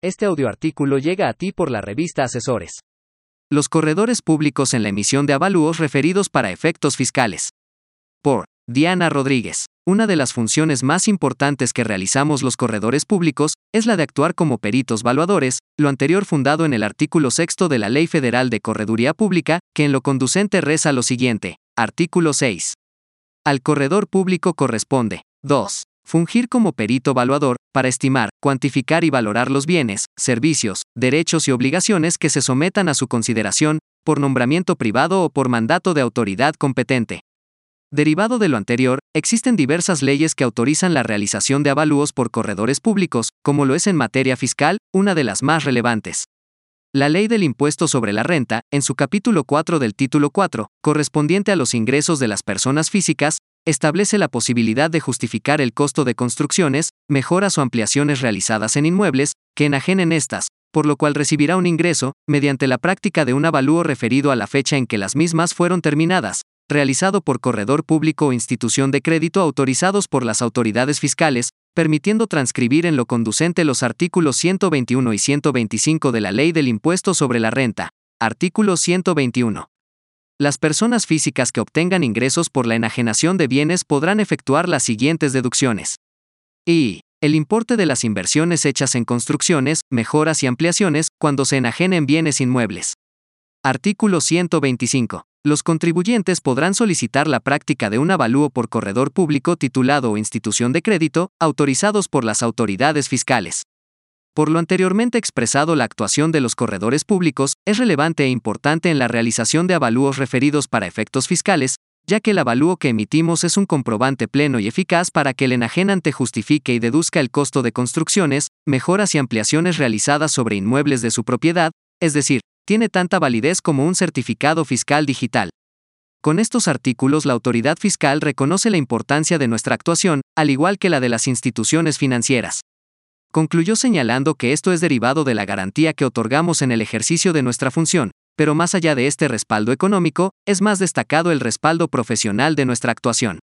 Este audioartículo llega a ti por la revista Asesores. Los corredores públicos en la emisión de avalúos referidos para efectos fiscales. Por Diana Rodríguez. Una de las funciones más importantes que realizamos los corredores públicos es la de actuar como peritos valuadores, lo anterior fundado en el artículo sexto de la Ley Federal de Correduría Pública, que en lo conducente reza lo siguiente. Artículo 6. Al corredor público corresponde 2 fungir como perito evaluador, para estimar, cuantificar y valorar los bienes, servicios, derechos y obligaciones que se sometan a su consideración, por nombramiento privado o por mandato de autoridad competente. Derivado de lo anterior, existen diversas leyes que autorizan la realización de avalúos por corredores públicos, como lo es en materia fiscal, una de las más relevantes. La ley del impuesto sobre la renta, en su capítulo 4 del título 4, correspondiente a los ingresos de las personas físicas, establece la posibilidad de justificar el costo de construcciones, mejoras o ampliaciones realizadas en inmuebles, que enajenen estas, por lo cual recibirá un ingreso, mediante la práctica de un avalúo referido a la fecha en que las mismas fueron terminadas, realizado por corredor público o institución de crédito autorizados por las autoridades fiscales, permitiendo transcribir en lo conducente los artículos 121 y 125 de la Ley del Impuesto sobre la Renta. Artículo 121. Las personas físicas que obtengan ingresos por la enajenación de bienes podrán efectuar las siguientes deducciones. Y. El importe de las inversiones hechas en construcciones, mejoras y ampliaciones, cuando se enajenen bienes inmuebles. Artículo 125. Los contribuyentes podrán solicitar la práctica de un avalúo por corredor público titulado o institución de crédito, autorizados por las autoridades fiscales. Por lo anteriormente expresado, la actuación de los corredores públicos es relevante e importante en la realización de avalúos referidos para efectos fiscales, ya que el avalúo que emitimos es un comprobante pleno y eficaz para que el enajenante justifique y deduzca el costo de construcciones, mejoras y ampliaciones realizadas sobre inmuebles de su propiedad, es decir, tiene tanta validez como un certificado fiscal digital. Con estos artículos la autoridad fiscal reconoce la importancia de nuestra actuación, al igual que la de las instituciones financieras. Concluyó señalando que esto es derivado de la garantía que otorgamos en el ejercicio de nuestra función, pero más allá de este respaldo económico, es más destacado el respaldo profesional de nuestra actuación.